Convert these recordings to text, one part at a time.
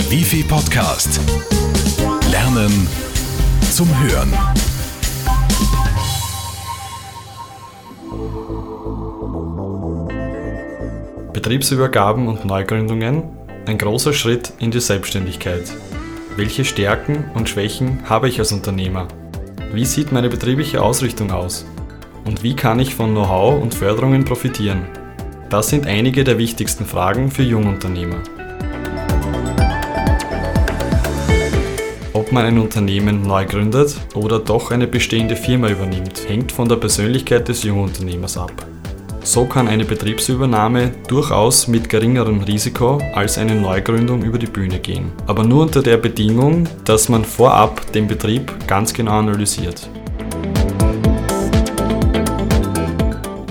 Der Wifi Podcast. Lernen zum Hören. Betriebsübergaben und Neugründungen. Ein großer Schritt in die Selbstständigkeit. Welche Stärken und Schwächen habe ich als Unternehmer? Wie sieht meine betriebliche Ausrichtung aus? Und wie kann ich von Know-how und Förderungen profitieren? Das sind einige der wichtigsten Fragen für Jungunternehmer. Man ein Unternehmen neu gründet oder doch eine bestehende Firma übernimmt, hängt von der Persönlichkeit des Jungunternehmers ab. So kann eine Betriebsübernahme durchaus mit geringerem Risiko als eine Neugründung über die Bühne gehen. Aber nur unter der Bedingung, dass man vorab den Betrieb ganz genau analysiert.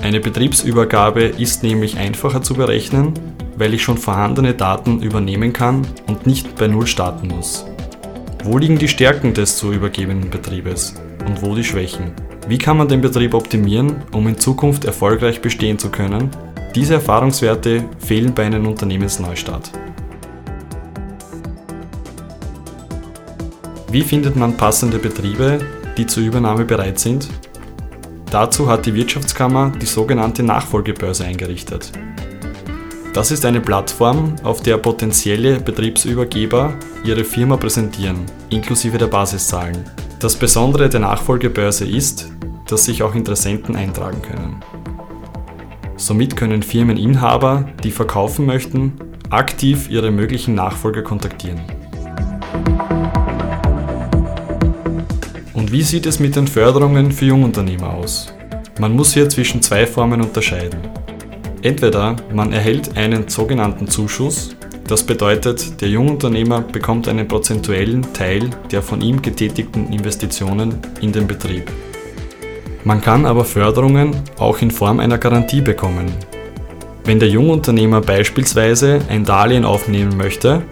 Eine Betriebsübergabe ist nämlich einfacher zu berechnen, weil ich schon vorhandene Daten übernehmen kann und nicht bei Null starten muss. Wo liegen die Stärken des zu übergebenden Betriebes und wo die Schwächen? Wie kann man den Betrieb optimieren, um in Zukunft erfolgreich bestehen zu können? Diese Erfahrungswerte fehlen bei einem Unternehmensneustart. Wie findet man passende Betriebe, die zur Übernahme bereit sind? Dazu hat die Wirtschaftskammer die sogenannte Nachfolgebörse eingerichtet. Das ist eine Plattform, auf der potenzielle Betriebsübergeber ihre Firma präsentieren, inklusive der Basiszahlen. Das Besondere der Nachfolgebörse ist, dass sich auch Interessenten eintragen können. Somit können Firmeninhaber, die verkaufen möchten, aktiv ihre möglichen Nachfolger kontaktieren. Und wie sieht es mit den Förderungen für Jungunternehmer aus? Man muss hier zwischen zwei Formen unterscheiden. Entweder man erhält einen sogenannten Zuschuss, das bedeutet, der Jungunternehmer bekommt einen prozentuellen Teil der von ihm getätigten Investitionen in den Betrieb. Man kann aber Förderungen auch in Form einer Garantie bekommen. Wenn der Jungunternehmer beispielsweise ein Darlehen aufnehmen möchte,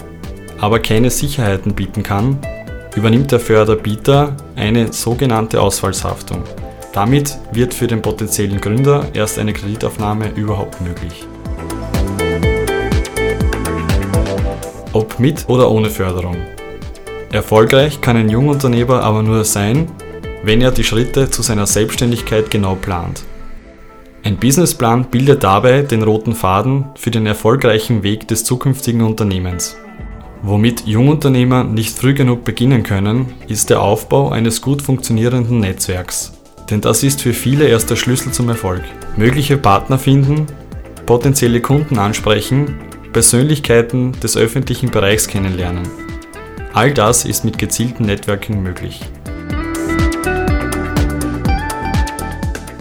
aber keine Sicherheiten bieten kann, übernimmt der Förderbieter eine sogenannte Ausfallshaftung. Damit wird für den potenziellen Gründer erst eine Kreditaufnahme überhaupt möglich. Ob mit oder ohne Förderung. Erfolgreich kann ein Jungunternehmer aber nur sein, wenn er die Schritte zu seiner Selbstständigkeit genau plant. Ein Businessplan bildet dabei den roten Faden für den erfolgreichen Weg des zukünftigen Unternehmens. Womit Jungunternehmer nicht früh genug beginnen können, ist der Aufbau eines gut funktionierenden Netzwerks. Denn das ist für viele erst der Schlüssel zum Erfolg. Mögliche Partner finden, potenzielle Kunden ansprechen, Persönlichkeiten des öffentlichen Bereichs kennenlernen. All das ist mit gezieltem Networking möglich.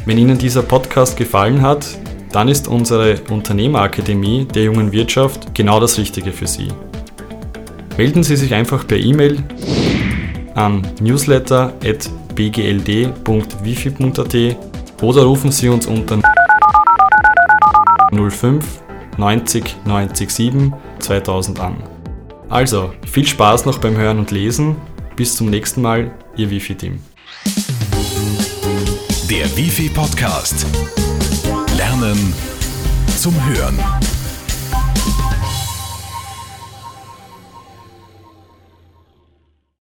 Wenn Ihnen dieser Podcast gefallen hat, dann ist unsere Unternehmerakademie der jungen Wirtschaft genau das Richtige für Sie. Melden Sie sich einfach per E-Mail an newsletter.bgld.wifi.at oder rufen Sie uns unter 05 90 90 7 2000 an. Also, viel Spaß noch beim Hören und Lesen. Bis zum nächsten Mal, Ihr Wifi-Team. Der Wifi Podcast. Lernen zum Hören.